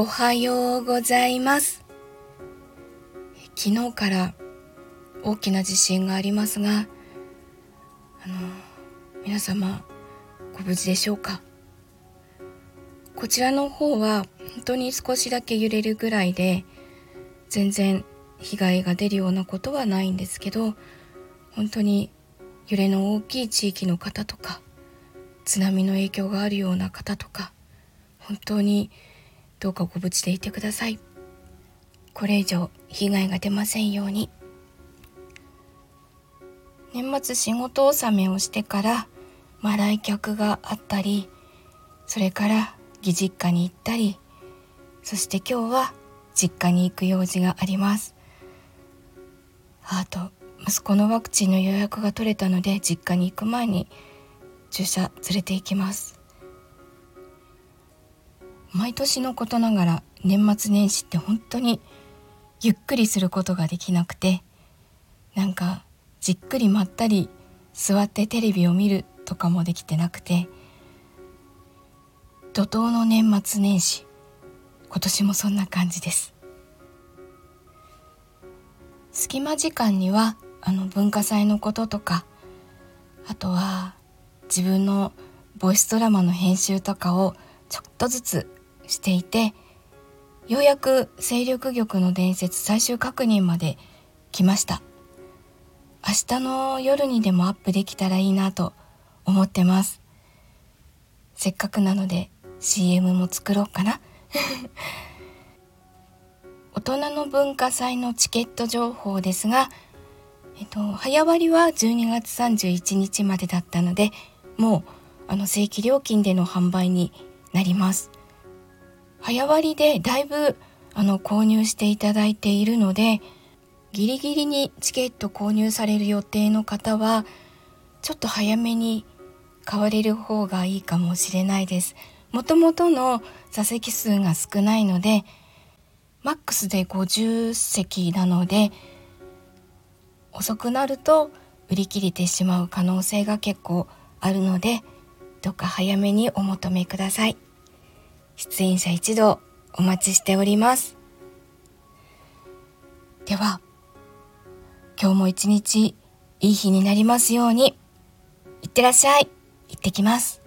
おはようございます。昨日から大きな地震がありますがあの皆様ご無事でしょうか？こちらの方は本当に少しだけ揺れるぐらいで全然被害が出るようなことはないんですけど本当に揺れの大きい地域の方とか津波の影響があるような方とか本当にどうかご無事でいてください。これ以上被害が出ませんように。年末仕事納めをしてからまあ来客があったりそれから義実家に行ったりそして今日は実家に行く用事があります。あと息子のワクチンの予約が取れたので実家に行く前に注射連れて行きます。毎年のことながら年末年始って本当にゆっくりすることができなくてなんかじっくりまったり座ってテレビを見るとかもできてなくて怒涛の年末年始今年もそんな感じです。隙間時間にはあの文化祭のこととかあとは自分のボイスドラマの編集とかをちょっとずつしていてようやく勢力玉の伝説最終確認まで来ました。明日の夜にでもアップできたらいいなと思ってます。せっかくなので CM も作ろうかな。大人の文化祭のチケット情報ですが、えっと、早割は12月31日までだったのでもうあの正規料金での販売になります。早割でだいぶあの購入していただいているのでギリギリにチケット購入される予定の方はちょっと早めに買われる方がいいかもしれないです。もともとの座席数が少ないのでマックスで50席なので遅くなると売り切れてしまう可能性が結構あるのでどうか早めにお求めください。出演者一同お待ちしております。では、今日も一日いい日になりますように、いってらっしゃい。行ってきます。